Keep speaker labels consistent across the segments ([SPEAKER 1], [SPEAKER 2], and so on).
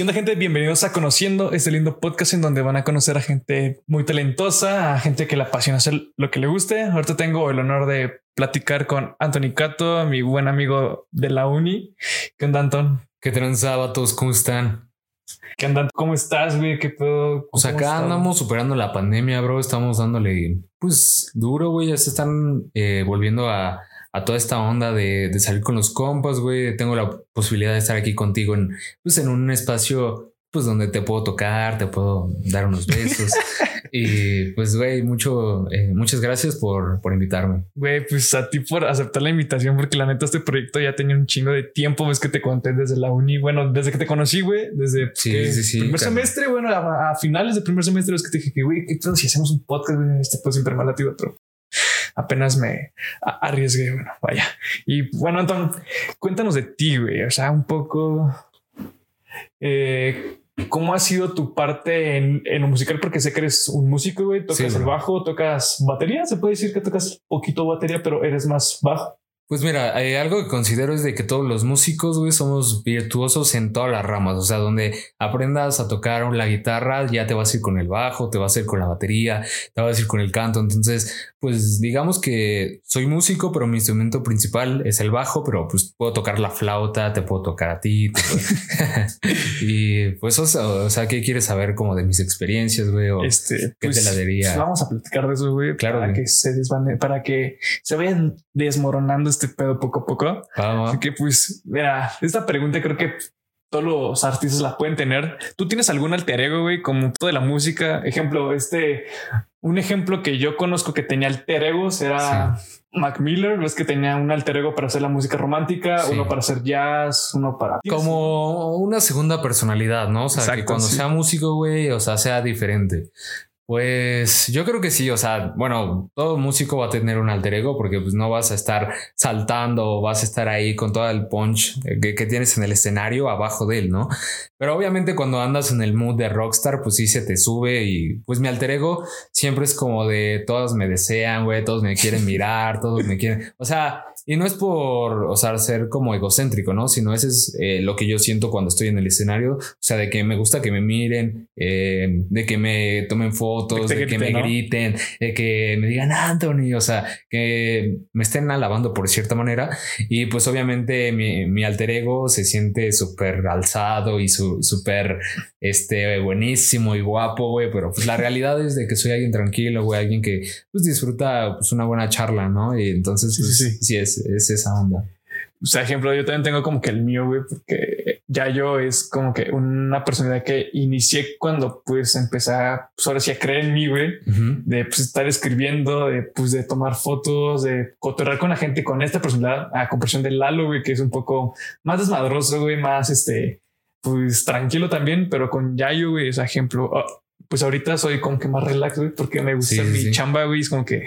[SPEAKER 1] ¿Qué onda gente? Bienvenidos a Conociendo, este lindo podcast en donde van a conocer a gente muy talentosa, a gente que le apasiona hacer lo que le guste. Ahorita tengo el honor de platicar con Anthony Cato, mi buen amigo de la uni. ¿Qué onda, Anton?
[SPEAKER 2] ¿Qué tranzaba todos? ¿Cómo están?
[SPEAKER 1] ¿Qué onda? ¿Cómo estás, güey? ¿Qué pedo?
[SPEAKER 2] Pues acá andamos superando la pandemia, bro. Estamos dándole, pues, duro, güey. Ya se están eh, volviendo a a toda esta onda de, de, salir con los compas, güey. Tengo la posibilidad de estar aquí contigo en, pues, en un espacio pues donde te puedo tocar, te puedo dar unos besos. y pues, güey, mucho, eh, muchas gracias por, por invitarme.
[SPEAKER 1] Güey, pues a ti por aceptar la invitación, porque la neta este proyecto ya tenía un chingo de tiempo, ves que te conté desde la uni, bueno, desde que te conocí, güey, desde
[SPEAKER 2] sí, sí, sí,
[SPEAKER 1] primer semestre, bueno, a, finales del primer semestre es que te dije que, güey, ¿qué si hacemos un podcast, güey? Este pues siempre mal pero apenas me arriesgué. Bueno, vaya. Y bueno, Anton, cuéntanos de ti, güey. O sea, un poco. Eh, ¿Cómo ha sido tu parte en, en, lo musical? Porque sé que eres un músico, güey. Tocas el bajo, tocas batería. Se puede decir que tocas poquito batería, pero eres más bajo.
[SPEAKER 2] Pues mira, hay algo que considero es de que todos los músicos, güey, somos virtuosos en todas las ramas. O sea, donde aprendas a tocar la guitarra, ya te vas a ir con el bajo, te vas a ir con la batería, te vas a ir con el canto. Entonces, pues digamos que soy músico, pero mi instrumento principal es el bajo, pero pues puedo tocar la flauta, te puedo tocar a ti. y pues, o sea, ¿qué quieres saber como de mis experiencias, güey? O
[SPEAKER 1] este,
[SPEAKER 2] ¿Qué
[SPEAKER 1] pues,
[SPEAKER 2] te la diría?
[SPEAKER 1] Vamos a platicar de eso, güey.
[SPEAKER 2] Claro.
[SPEAKER 1] Para que se desvane, para que se vayan desmoronando este pedo poco a poco. Así que pues, mira, esta pregunta creo que todos los artistas la pueden tener. ¿Tú tienes algún alter ego, güey, como toda la música? Ejemplo, este, un ejemplo que yo conozco que tenía alter ego era Mac Miller. Ves que tenía un alter ego para hacer la música romántica, uno para hacer jazz, uno para...
[SPEAKER 2] Como una segunda personalidad, ¿no? O sea, que cuando sea músico, güey, o sea, sea diferente. Pues yo creo que sí, o sea, bueno, todo músico va a tener un alter ego porque pues no vas a estar saltando vas a estar ahí con todo el punch que, que, tienes en el escenario abajo de él, ¿no? Pero obviamente cuando andas en el mood de rockstar, pues sí se te sube y pues mi alter ego siempre es como de todos me desean, güey, todos me quieren mirar, todos me quieren, o sea, y no es por, o sea, ser como egocéntrico, ¿no? Sino ese es eh, lo que yo siento cuando estoy en el escenario. O sea, de que me gusta que me miren, eh, de que me tomen fotos, de, que me griten, de que me digan Anthony, o sea, que me estén alabando por cierta manera. Y pues obviamente mi, mi alter ego se siente súper alzado y súper, este, buenísimo y guapo, güey. Pero pues la realidad es de que soy alguien tranquilo, güey, alguien que pues disfruta pues una buena charla, ¿no? Y entonces, sí, sí, pues, sí es es, esa onda.
[SPEAKER 1] O sea, ejemplo, yo también tengo como que el mío, güey, porque ya yo es como que una personalidad que inicié cuando pues empecé a, pues ahora sí a creer en mí, güey, de pues estar escribiendo, de pues de tomar fotos, de cotorrear con la gente con esta personalidad, a comparación de Lalo, güey, que es un poco más desmadroso, güey, más este, pues tranquilo también, pero con Yayo, güey, es ejemplo, oh, pues ahorita soy como que más relax, güey, porque me gusta mi chamba, güey. Es como que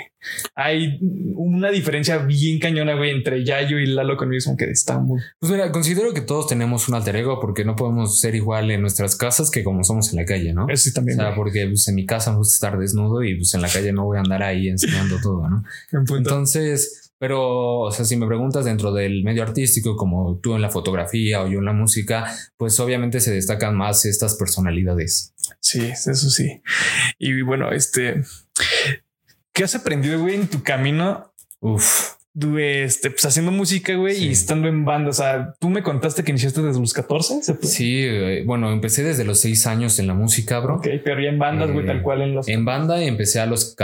[SPEAKER 1] hay una diferencia bien cañona, güey, entre Yayo y Lalo conmigo. Es como que está muy.
[SPEAKER 2] Pues mira, considero que todos tenemos un alter ego porque no podemos ser igual en nuestras casas que como somos en la calle, ¿no?
[SPEAKER 1] Eso sí también.
[SPEAKER 2] O sea, porque pues, en mi casa me gusta estar desnudo y pues en la calle no voy a andar ahí enseñando todo, ¿no? Entonces, pero, o sea, si me preguntas dentro del medio artístico, como tú en la fotografía o yo en la música, pues obviamente se destacan más estas personalidades.
[SPEAKER 1] Sí, eso sí. Y bueno, este, ¿qué has aprendido, güey, en tu camino?
[SPEAKER 2] Uf.
[SPEAKER 1] Este, pues haciendo música, güey, y estando en banda. O sea, tú me contaste que iniciaste desde los 14.
[SPEAKER 2] Sí, bueno, empecé desde los 6 años en la música, bro.
[SPEAKER 1] Ok, pero ya en bandas, güey, tal cual en los.
[SPEAKER 2] En banda empecé a los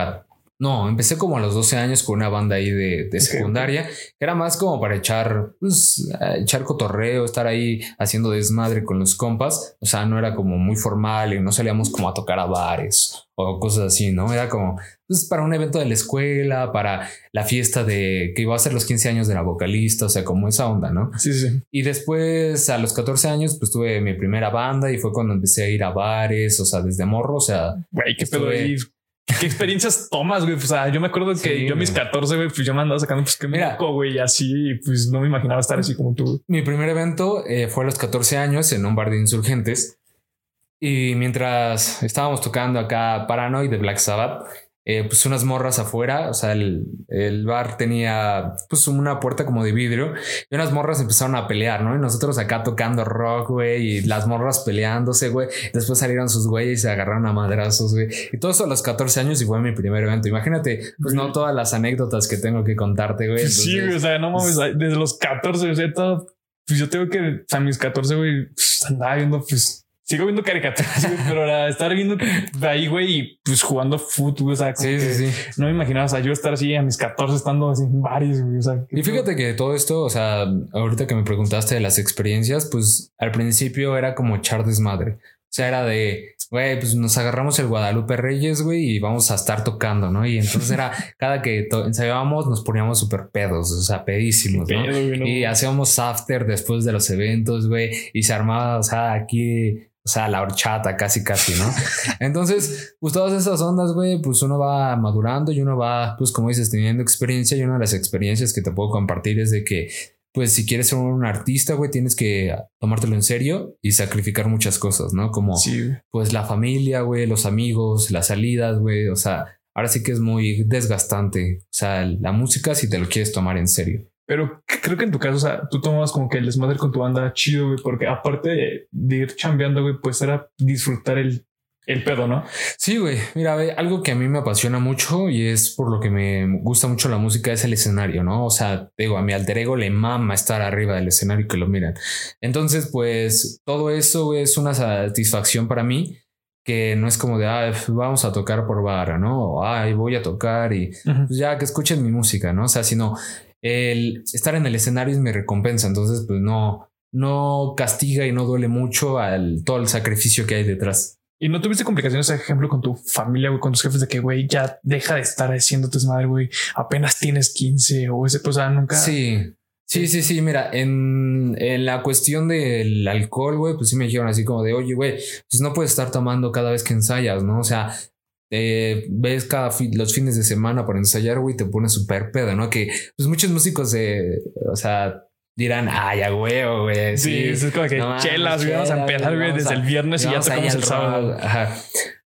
[SPEAKER 2] no, empecé como a los 12 años con una banda ahí de, secundaria, que era más como para echar, pues, echar cotorreo, estar ahí haciendo desmadre con los compas. O sea, no era como muy formal y no salíamos como a tocar a bares o cosas así, ¿no? Era como, pues, para un evento de la escuela, para la fiesta de que iba a ser los 15 años de la vocalista, o sea, como esa onda, ¿no?
[SPEAKER 1] Sí, sí.
[SPEAKER 2] Y después, a los 14 años, pues tuve mi primera banda y fue cuando empecé a ir a bares, o sea, desde morro, o sea.
[SPEAKER 1] Güey, qué pedo ¿Qué experiencias tomas, güey? O sea, yo me acuerdo que yo a mis 14, güey, pues yo me andaba sacando, pues que me güey, así, pues no me imaginaba estar así como tú.
[SPEAKER 2] Mi primer evento eh, fue a los 14 años en un bar de insurgentes. Y mientras estábamos tocando acá Paranoid de Black Sabbath, eh, pues unas morras afuera, o sea, el, el, bar tenía pues una puerta como de vidrio y unas morras empezaron a pelear, ¿no? Y nosotros acá tocando rock, güey, y las morras peleándose, güey. Después salieron sus güeyes y se agarraron a madrazos, güey. Y todo eso a los 14 años y fue mi primer evento. Imagínate, pues no todas las anécdotas que tengo que contarte, güey.
[SPEAKER 1] sí, o sea, no mames, desde los 14, o sea, todo, pues yo tengo que, a mis 14, güey, pues, andaba viendo, pues sigo viendo caricaturas, pero ahora estar viendo ahí, güey, y pues jugando fútbol, o sea, sí, sí, sí. no me imaginaba, o sea, yo estar así a mis 14 estando así en varios, güey, o sea.
[SPEAKER 2] Y fíjate que todo esto, o sea, ahorita que me preguntaste de las experiencias, pues al principio era como echar desmadre. O sea, era de, güey, pues nos agarramos el Guadalupe Reyes, güey, y vamos a estar tocando, ¿no? Y entonces era, cada que ensayábamos nos poníamos súper pedos, o sea, pedísimos, ¿no? Y hacíamos after después de los eventos, güey, y se armaba, o sea, aquí o sea, la horchata casi, casi, ¿no? Entonces, pues todas esas ondas, güey, pues uno va madurando y uno va, pues como dices, teniendo experiencia y una de las experiencias que te puedo compartir es de que, pues si quieres ser un artista, güey, tienes que tomártelo en serio y sacrificar muchas cosas, ¿no? Como, pues la familia, güey, los amigos, las salidas, güey, o sea, ahora sí que es muy desgastante, o sea, la música si te lo quieres tomar en serio.
[SPEAKER 1] Pero creo que en tu caso, o sea, tú tomabas como que el desmadre con tu banda chido, güey, porque aparte de, ir chambeando, güey, pues era disfrutar el, el pedo, ¿no?
[SPEAKER 2] Sí, güey. Mira, algo que a mí me apasiona mucho y es por lo que me gusta mucho la música es el escenario, ¿no? O sea, digo, a mi alter ego le mama estar arriba del escenario y que lo miran. Entonces, pues todo eso es una satisfacción para mí que no es como de, ah, vamos a tocar por vara, ¿no? O, ay, voy a tocar y pues ya que escuchen mi música, ¿no? O sea, sino el estar en el escenario es mi recompensa, entonces pues no, no castiga y no duele mucho al todo el sacrificio que hay detrás.
[SPEAKER 1] ¿Y no tuviste complicaciones, ejemplo, con tu familia, güey, con tus jefes de que, güey, ya deja de estar haciendo tu madre, güey, apenas tienes 15 o ese, pues, nunca.
[SPEAKER 2] Sí, sí, sí, sí, mira, en, en la cuestión del alcohol, güey, pues sí me dijeron así como de, oye, güey, pues no puedes estar tomando cada vez que ensayas, ¿no? O sea, eh, ves cada los fines de semana para ensayar, güey, te pones súper pedo, ¿no? Que pues muchos músicos, o sea, dirán, ay, a huevo, güey.
[SPEAKER 1] Sí, es como que chelas, güey, vamos a empezar, güey, desde el viernes y ya tocamos el sábado.
[SPEAKER 2] Ajá.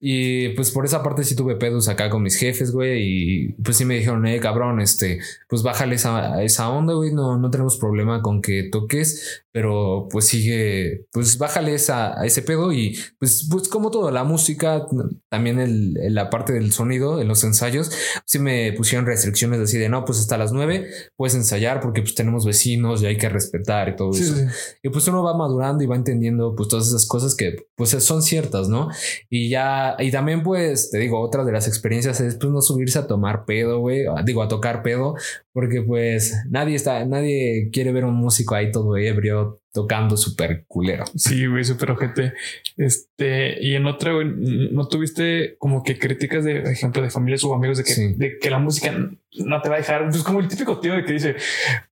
[SPEAKER 2] Y pues por esa parte sí tuve pedos acá con mis jefes, güey. Y pues sí me dijeron, eh, cabrón, este, pues bájale esa, esa onda, güey. No, no tenemos problema con que toques, pero pues sigue, pues bájale esa, a ese pedo. Y pues, pues como todo, la música, también el, la parte del sonido, en los ensayos, sí me pusieron restricciones así de no, pues hasta las nueve puedes ensayar porque pues tenemos vecinos y hay que respetar y todo eso. Y pues uno va madurando y va entendiendo pues todas esas cosas que pues son ciertas, ¿no? Y ya y también, pues, te digo, otra de las experiencias es pues no subirse a tomar pedo, güey. Digo, a tocar pedo, porque pues nadie está, nadie quiere ver un músico ahí todo ebrio tocando súper culero.
[SPEAKER 1] Sí, güey, súper ojete. Este, y en otra, güey, ¿no tuviste como que críticas de ejemplo de familias o amigos de que, de que la música no te va a dejar? Pues como el típico tío de que dice,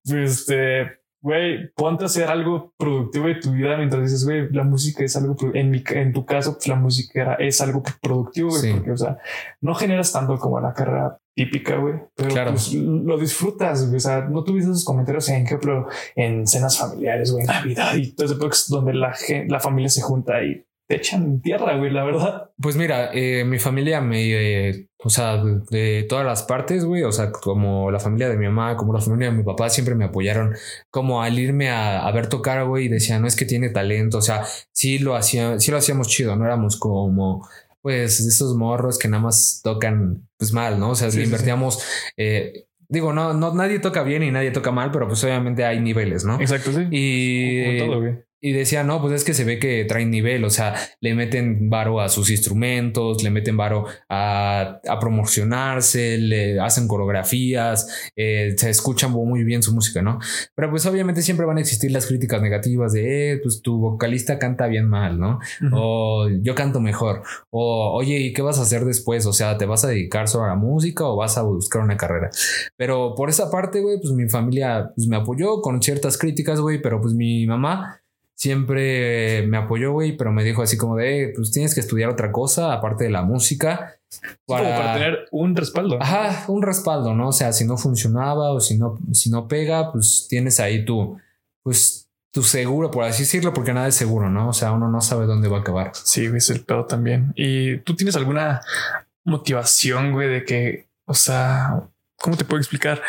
[SPEAKER 1] pues, este, güey, ponte a hacer algo productivo de tu vida mientras dices, güey, la música es algo, en mi, en tu caso, pues la música es algo productivo, güey, porque, o sea, no generas tanto como la carrera típica, güey, pero claro. pues, lo disfrutas, güey, o sea, no tuviste esos comentarios, en ejemplo, en cenas familiares, güey, en Navidad y todo ese donde la, la familia se junta y te echan tierra, güey, la verdad.
[SPEAKER 2] Pues mira, eh, mi familia me, eh, o sea, de, todas las partes, güey, o sea, como la familia de mi mamá, como la familia de mi papá, siempre me apoyaron como al irme a, ver tocar, güey, y decían, no es que tiene talento, o sea, sí lo hacía, sí lo hacíamos chido, no éramos como pues esos morros que nada más tocan pues mal, ¿no? O sea, le invertíamos eh, digo, no, no, nadie toca bien y nadie toca mal, pero pues obviamente hay niveles, ¿no?
[SPEAKER 1] Exacto, sí.
[SPEAKER 2] Y, todo, güey. Y decía, no, pues es que se ve que traen nivel, o sea, le meten varo a sus instrumentos, le meten varo a, a promocionarse, le hacen coreografías, eh, se escuchan muy bien su música, ¿no? Pero pues obviamente siempre van a existir las críticas negativas de, eh, pues tu vocalista canta bien mal, ¿no? O yo canto mejor, o oye, ¿y qué vas a hacer después? O sea, ¿te vas a dedicar solo a la música o vas a buscar una carrera? Pero por esa parte, güey, pues mi familia pues, me apoyó con ciertas críticas, güey, pero pues mi mamá siempre me apoyó, güey, pero me dijo así como de, pues tienes que estudiar otra cosa aparte de la música.
[SPEAKER 1] Para, tener un respaldo.
[SPEAKER 2] Ajá, un respaldo, ¿no? O sea, si no funcionaba o si no, si no pega, pues tienes ahí tu, pues tu seguro, por así decirlo, porque nada es seguro, ¿no? O sea, uno no sabe dónde va a acabar.
[SPEAKER 1] Sí, es el pedo también. ¿Y tú tienes alguna motivación, güey, de que, o sea, ¿cómo te puedo explicar?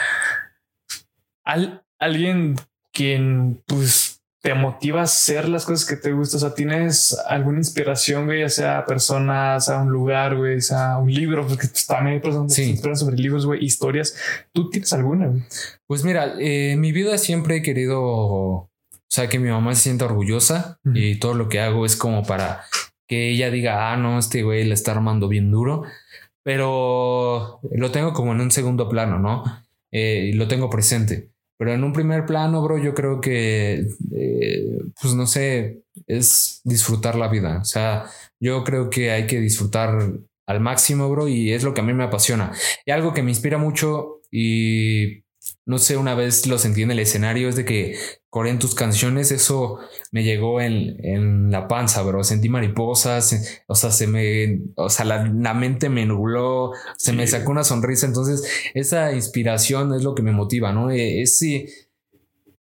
[SPEAKER 1] Al, alguien quien, pues, te motiva a hacer las cosas que te gustan. O sea, tienes alguna inspiración, güey, ya sea personas, a un lugar, güey, sea un libro, porque pues, también hay personas que se inspiran sobre libros, güey, historias. ¿Tú tienes alguna, güey?
[SPEAKER 2] Pues mira, eh, mi vida siempre he querido, o sea, que mi mamá se sienta orgullosa y todo lo que hago es como para que ella diga, ah, no, este güey le está armando bien duro, pero lo tengo como en un segundo plano, ¿no? Eh, y lo tengo presente. Pero en un primer plano, bro, yo creo que, eh, pues no sé, es disfrutar la vida. O sea, yo creo que hay que disfrutar al máximo, bro, y es lo que a mí me apasiona. Y algo que me inspira mucho y no sé, una vez lo sentí en el escenario, es de que corren tus canciones, eso me llegó en, la panza, bro. Sentí mariposas, o sea, se me, o sea, la, mente me nubló, se me sacó una sonrisa. Entonces, esa inspiración es lo que me motiva, ¿no? E, ese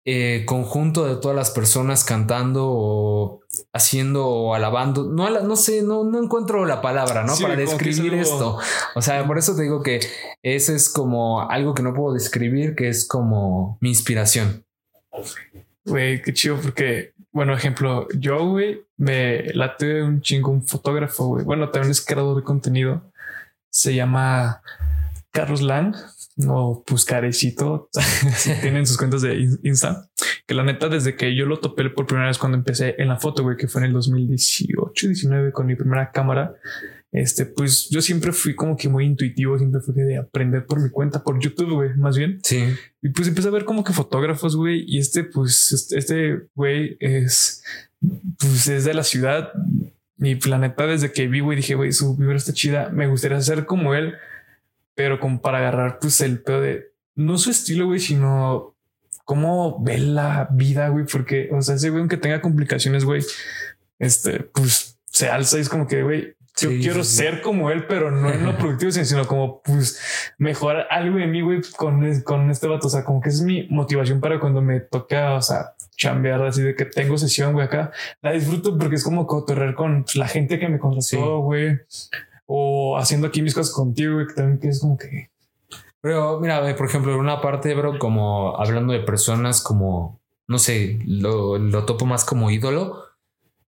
[SPEAKER 2] eh, conjunto de todas las personas cantando o haciendo o alabando. No, no sé, no, no encuentro la palabra, ¿no? Para describir esto. O sea, por eso te digo que ese es como algo que no puedo describir, que es como mi inspiración.
[SPEAKER 1] Güey, qué chido, porque, bueno, ejemplo, yo, güey, me late un chingo un fotógrafo, güey. Bueno, también es creador de contenido. Se llama Carlos Lang o pues carecito tienen sus cuentas de Insta. Que la neta, desde que yo lo topé por primera vez cuando empecé en la foto, güey, que fue en el 2018, 19 con mi primera cámara, este, pues yo siempre fui como que muy intuitivo, siempre fui de aprender por mi cuenta, por YouTube, güey, más bien.
[SPEAKER 2] Sí.
[SPEAKER 1] Y pues empecé a ver como que fotógrafos, güey, y este, pues, este, este güey es, pues es de la ciudad. Mi planeta desde que vi, güey, dije, güey, su vibra está chida, me gustaría ser como él pero como para agarrar pues el pedo de no su estilo, güey, sino cómo ve la vida, güey, porque, o sea, ese güey, aunque tenga complicaciones, güey, este, pues se alza y es como que, güey, yo quiero ser como él, pero no en lo productivo, sino como pues mejorar algo de mí, güey, con, con este vato. O sea, como que es mi motivación para cuando me toca, o sea, chambear así de que tengo sesión, güey, acá. La disfruto porque es como cotorrear con la gente que me contrató, güey o haciendo aquí mis cosas contigo, que también que es como que...
[SPEAKER 2] Pero mira, por ejemplo, en una parte, bro, como hablando de personas como, no sé, lo, lo topo más como ídolo.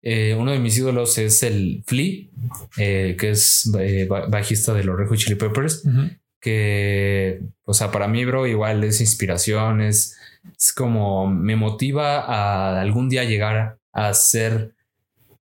[SPEAKER 2] Eh, uno de mis ídolos es el Flea, eh, que es eh, bajista de los Red Hot Chili Peppers, que, o sea, para mí, bro, igual es inspiración, es, es como me motiva a algún día llegar a ser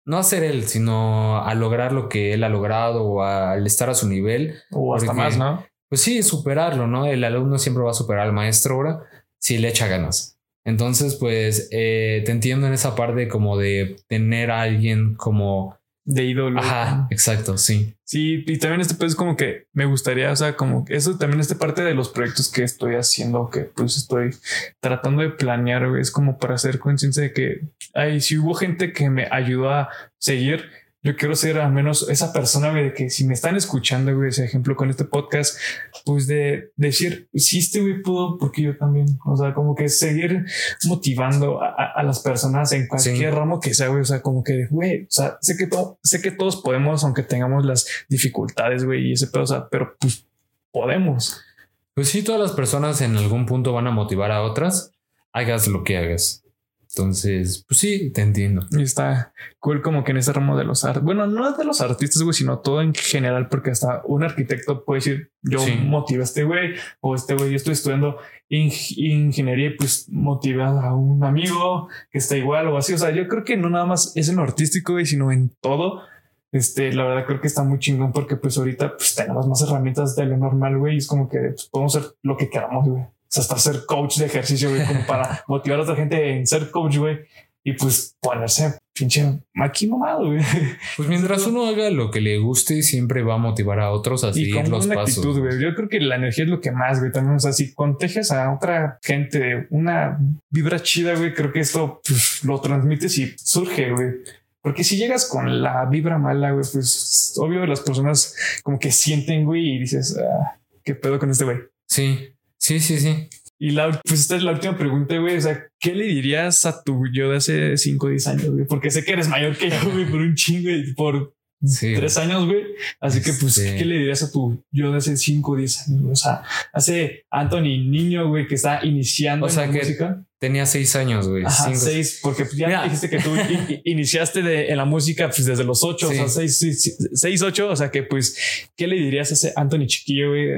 [SPEAKER 2] no a ser él, sino a lograr lo que él ha logrado o al estar a su nivel.
[SPEAKER 1] O hasta más, ¿no?
[SPEAKER 2] Pues sí, superarlo, ¿no? El alumno siempre va a superar al maestro ahora si le echa ganas. Entonces, pues eh, te entiendo en esa parte como de tener a alguien como
[SPEAKER 1] de ídolo.
[SPEAKER 2] Ajá, exacto, sí.
[SPEAKER 1] Sí, y también este pues como que me gustaría, o sea, como eso también es parte de los proyectos que estoy haciendo, que pues estoy tratando de planear, es como para hacer conciencia de que, ay, si hubo gente que me ayudó a seguir, yo quiero ser al menos esa persona de que si me están escuchando, güey, ese ejemplo con este podcast, pues de, decir, si este güey pudo, porque yo también, o sea, como que seguir motivando a, las personas en cualquier ramo que sea, güey, o sea, como que, güey, o sea, sé que, sé que todos podemos, aunque tengamos las dificultades, güey, y ese pedo, o sea, pero pues podemos.
[SPEAKER 2] Pues sí, todas las personas en algún punto van a motivar a otras, hagas lo que hagas. Entonces, pues sí, te entiendo.
[SPEAKER 1] Y está cool como que en ese ramo de los artistas, bueno, no de los artistas, güey, sino todo en general, porque hasta un arquitecto puede decir, yo motivo a este güey, o este güey, yo estoy estudiando ingeniería y pues motiva a un amigo que está igual o así. O sea, yo creo que no nada más es en lo artístico, güey, sino en todo. Este, la verdad creo que está muy chingón porque pues ahorita pues tenemos más herramientas de lo normal, güey, y es como que pues, podemos hacer lo que queramos, güey hasta ser coach de ejercicio, güey, como para motivar a otra gente en ser coach, güey. Y pues ponerse pinche maqui güey.
[SPEAKER 2] Pues mientras uno haga lo que le guste, siempre va a motivar a otros a seguir los pasos. Actitud,
[SPEAKER 1] güey. Yo creo que la energía es lo que más, güey. También, o sea, si contagias a otra gente una vibra chida, güey, creo que esto pues, lo transmites y surge, güey. Porque si llegas con la vibra mala, güey, pues obvio las personas como que sienten, güey, y dices, ah, ¿qué pedo con este güey?
[SPEAKER 2] Sí. Sí, sí, sí.
[SPEAKER 1] Y la, pues esta es la última pregunta, güey. O sea, ¿qué le dirías a tu yo de hace 5 o 10 años, güey? Porque sé que eres mayor que yo, güey, por un chingo y por tres años, güey. Así que, pues, ¿qué le dirías a tu yo de hace cinco o diez años? O sea, hace Anthony niño, güey, que está iniciando
[SPEAKER 2] o sea, que música. Tenía seis años, güey.
[SPEAKER 1] Ajá, seis, porque pues, ya dijiste que tú iniciaste de, en la música pues, desde los ocho, o sea, seis, seis, ocho. O sea, que, pues, ¿qué le dirías a ese Anthony chiquillo, güey?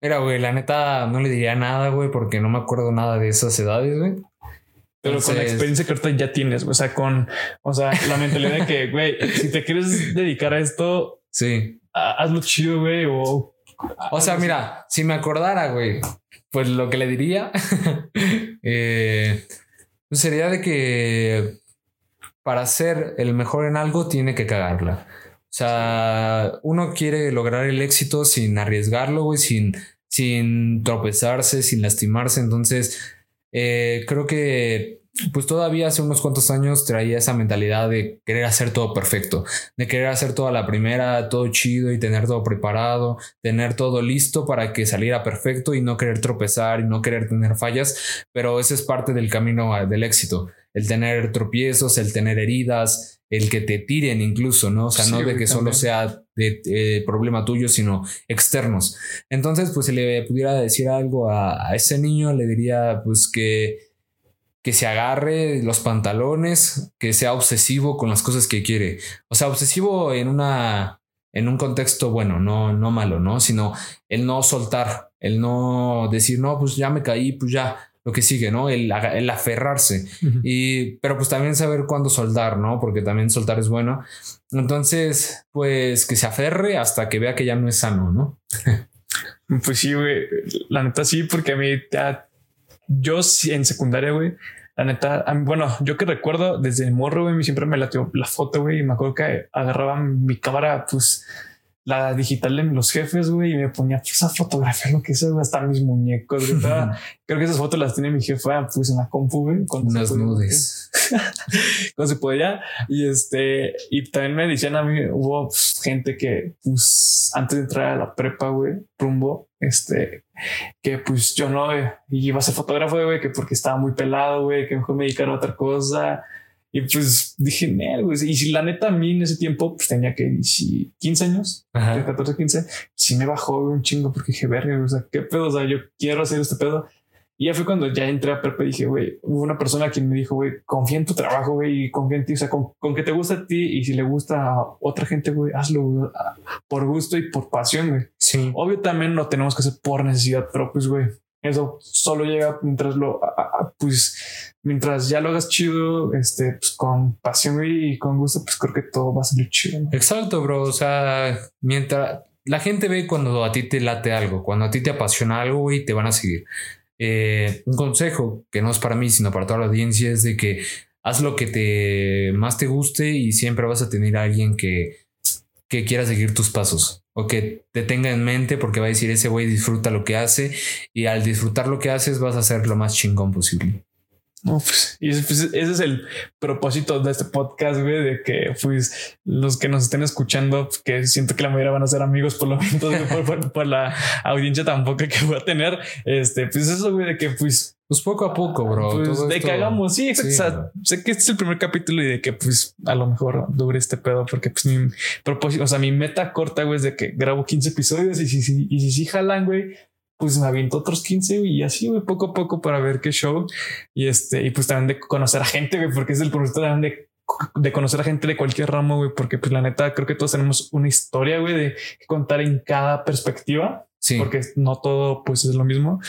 [SPEAKER 2] Mira, güey, la neta no le diría nada, güey, porque no me acuerdo nada de esas edades, güey.
[SPEAKER 1] Pero con la experiencia que ahorita ya tienes, o sea, con, o sea, la mentalidad de que, güey, si te quieres dedicar a esto,
[SPEAKER 2] sí,
[SPEAKER 1] hazlo chido, güey, o...
[SPEAKER 2] O sea, mira, si me acordara, güey, pues lo que le diría eh, pues sería de que para ser el mejor en algo tiene que cagarla. O sea, uno quiere lograr el éxito sin arriesgarlo, güey, sin, sin tropezarse, sin lastimarse. Entonces, eh, creo que pues todavía hace unos cuantos años traía esa mentalidad de querer hacer todo perfecto, de querer hacer todo la primera, todo chido y tener todo preparado, tener todo listo para que saliera perfecto y no querer tropezar y no querer tener fallas, pero ese es parte del camino del éxito, el tener tropiezos, el tener heridas, el que te tiren incluso, ¿no? O sea, no de que solo sea de eh, problema tuyo, sino externos. Entonces, pues si le pudiera decir algo a, a ese niño, le diría pues que que se agarre los pantalones, que sea obsesivo con las cosas que quiere. O sea, obsesivo en una en un contexto bueno, no no malo, ¿no? Sino el no soltar, el no decir, "No, pues ya me caí, pues ya lo que sigue, ¿no? El, el aferrarse. Y pero pues también saber cuándo soltar, ¿no? Porque también soltar es bueno. Entonces, pues que se aferre hasta que vea que ya no es sano, ¿no?
[SPEAKER 1] pues sí, güey. La neta sí, porque a mí yo en secundaria, güey, la neta, bueno, yo que recuerdo desde morro, güey, siempre me latió la foto, güey, y me acuerdo que agarraban mi cámara, pues la digital de los jefes, güey, y me ponía pues, a fotografiar lo que hizo, hasta mis muñecos. Güey. Creo que esas fotos las tiene mi jefa, pues en la compu, güey.
[SPEAKER 2] Unas nudes.
[SPEAKER 1] cuando se podía. Y este, y también me decían a mí, hubo pues, gente que, pues, antes de entrar a la prepa, güey, rumbo, este, que pues yo no eh, iba a ser fotógrafo, güey, que porque estaba muy pelado, güey, que mejor me dedicara a otra cosa. Y pues dije, güey, y si la neta a mí en ese tiempo pues tenía que 15 años, 14, 15, si me bajó un chingo porque dije, verga, o sea, qué pedo, o sea, yo quiero hacer este pedo. Y ya fue cuando ya entré a Pepe y dije, güey, hubo una persona quien me dijo, güey, confía en tu trabajo, güey, y confía en ti, o sea, con, con, que te gusta a ti y si le gusta a otra gente, güey, hazlo por gusto y por pasión, güey.
[SPEAKER 2] Sí.
[SPEAKER 1] Obvio también lo tenemos que hacer por necesidad, pero pues, güey, eso solo llega mientras lo, pues, mientras ya lo hagas chido, este, pues con pasión y con gusto, pues creo que todo va a salir chido.
[SPEAKER 2] Exacto, bro. O sea, mientras la gente ve cuando a ti te late algo, cuando a ti te apasiona algo, y te van a seguir. Eh, un consejo que no es para mí, sino para toda la audiencia es de que haz lo que te más te guste y siempre vas a tener alguien que, que quiera seguir tus pasos o que te tenga en mente porque va a decir ese güey disfruta lo que hace y al disfrutar lo que haces vas a hacer lo más chingón posible.
[SPEAKER 1] No, pues, y ese, pues, ese, es el propósito de este podcast, güey, de que pues los que nos estén escuchando, pues, que siento que la mayoría van a ser amigos por lo menos por, por, la audiencia tampoco que voy a tener. Este, pues eso, güey, de que pues
[SPEAKER 2] pues poco a poco, bro.
[SPEAKER 1] Pues de que hagamos, sí, exacto. o sea, sé que este es el primer capítulo y de que pues a lo mejor dure este pedo porque pues mi propósito, o sea, mi meta corta, güey, es de que grabo 15 episodios y si, si, y si, si jalan, güey, pues me aviento otros 15 y así, güey, poco a poco para ver qué show. Y este, y pues también de conocer a gente, güey, porque es el proyecto también de de conocer a gente de cualquier ramo, güey, porque pues la neta creo que todos tenemos una historia, güey, de contar en cada perspectiva. Sí. Porque no todo pues es lo mismo.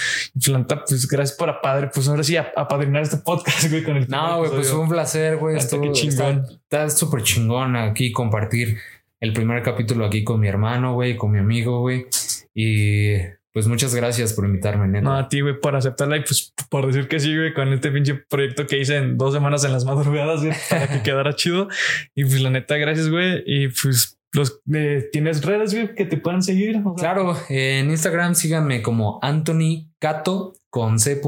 [SPEAKER 1] La neta, pues gracias por a padre, pues ahora sí a, apadrinar este podcast, güey, con el
[SPEAKER 2] No, güey, pues fue un placer, güey. Está súper chingón aquí compartir el primer capítulo aquí con mi hermano, güey, con mi amigo, güey. Y pues muchas gracias por invitarme, neta.
[SPEAKER 1] No, a ti, güey, por aceptarla y pues por decir que sí, güey, con este pinche proyecto que hice en dos semanas en las madrugadas, güey, para que quedara chido. Y pues la neta, gracias, güey. Y pues los eh, tienes redes, güey, que te puedan seguir.
[SPEAKER 2] Claro, en Instagram síganme como Anthony Cato con c.a.t.o.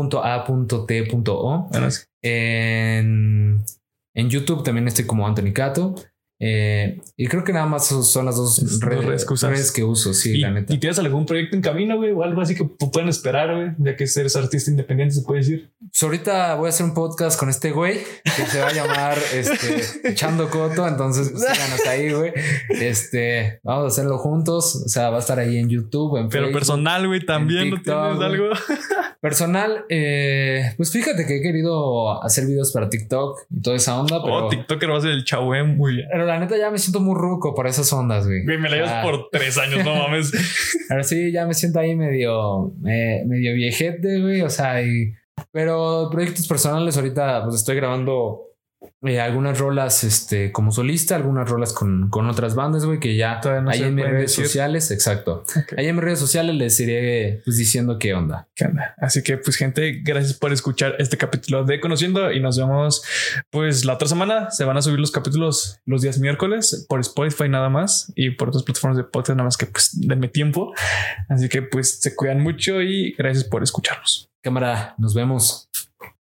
[SPEAKER 2] En, en YouTube también estoy como Anthony Cato. Eh, y creo que nada más son las dos redes, que, uso, sí,
[SPEAKER 1] ¿Y,
[SPEAKER 2] la neta.
[SPEAKER 1] ¿Y tienes algún proyecto en camino, güey? O algo así que pueden esperar, güey, ya que eres artista independiente, se puede decir.
[SPEAKER 2] Pues ahorita voy a hacer un podcast con este güey que se va a llamar este, Echando Coto. Entonces, pues, síganos ahí, güey. Este, vamos a hacerlo juntos. O sea, va a estar ahí en YouTube, en
[SPEAKER 1] Pero personal, güey, también no tienes algo.
[SPEAKER 2] Personal, eh, pues fíjate que he querido hacer videos para TikTok y toda esa onda. Pero,
[SPEAKER 1] oh, TikToker va a ser el chavo, muy bien.
[SPEAKER 2] Pero la neta ya me siento muy ruco por esas ondas, güey.
[SPEAKER 1] me la llevas por tres años, no mames.
[SPEAKER 2] Ahora sí, ya me siento ahí medio, eh, medio viejete, güey. O sea, y, pero proyectos personales ahorita pues estoy grabando eh, algunas rolas este, como solista, algunas rolas con, con otras bandas, güey, que ya ahí en mis redes sociales, exacto. Ahí en mis redes sociales les iré pues, diciendo qué onda.
[SPEAKER 1] ¿Qué onda? Así que, pues, gente, gracias por escuchar este capítulo de Conociendo y nos vemos, pues, la otra semana. Se van a subir los capítulos los días miércoles por Spotify nada más y por otras plataformas de podcast nada más que, pues, denme tiempo. Así que, pues, se cuidan mucho y gracias por escucharnos.
[SPEAKER 2] Cámara, nos vemos.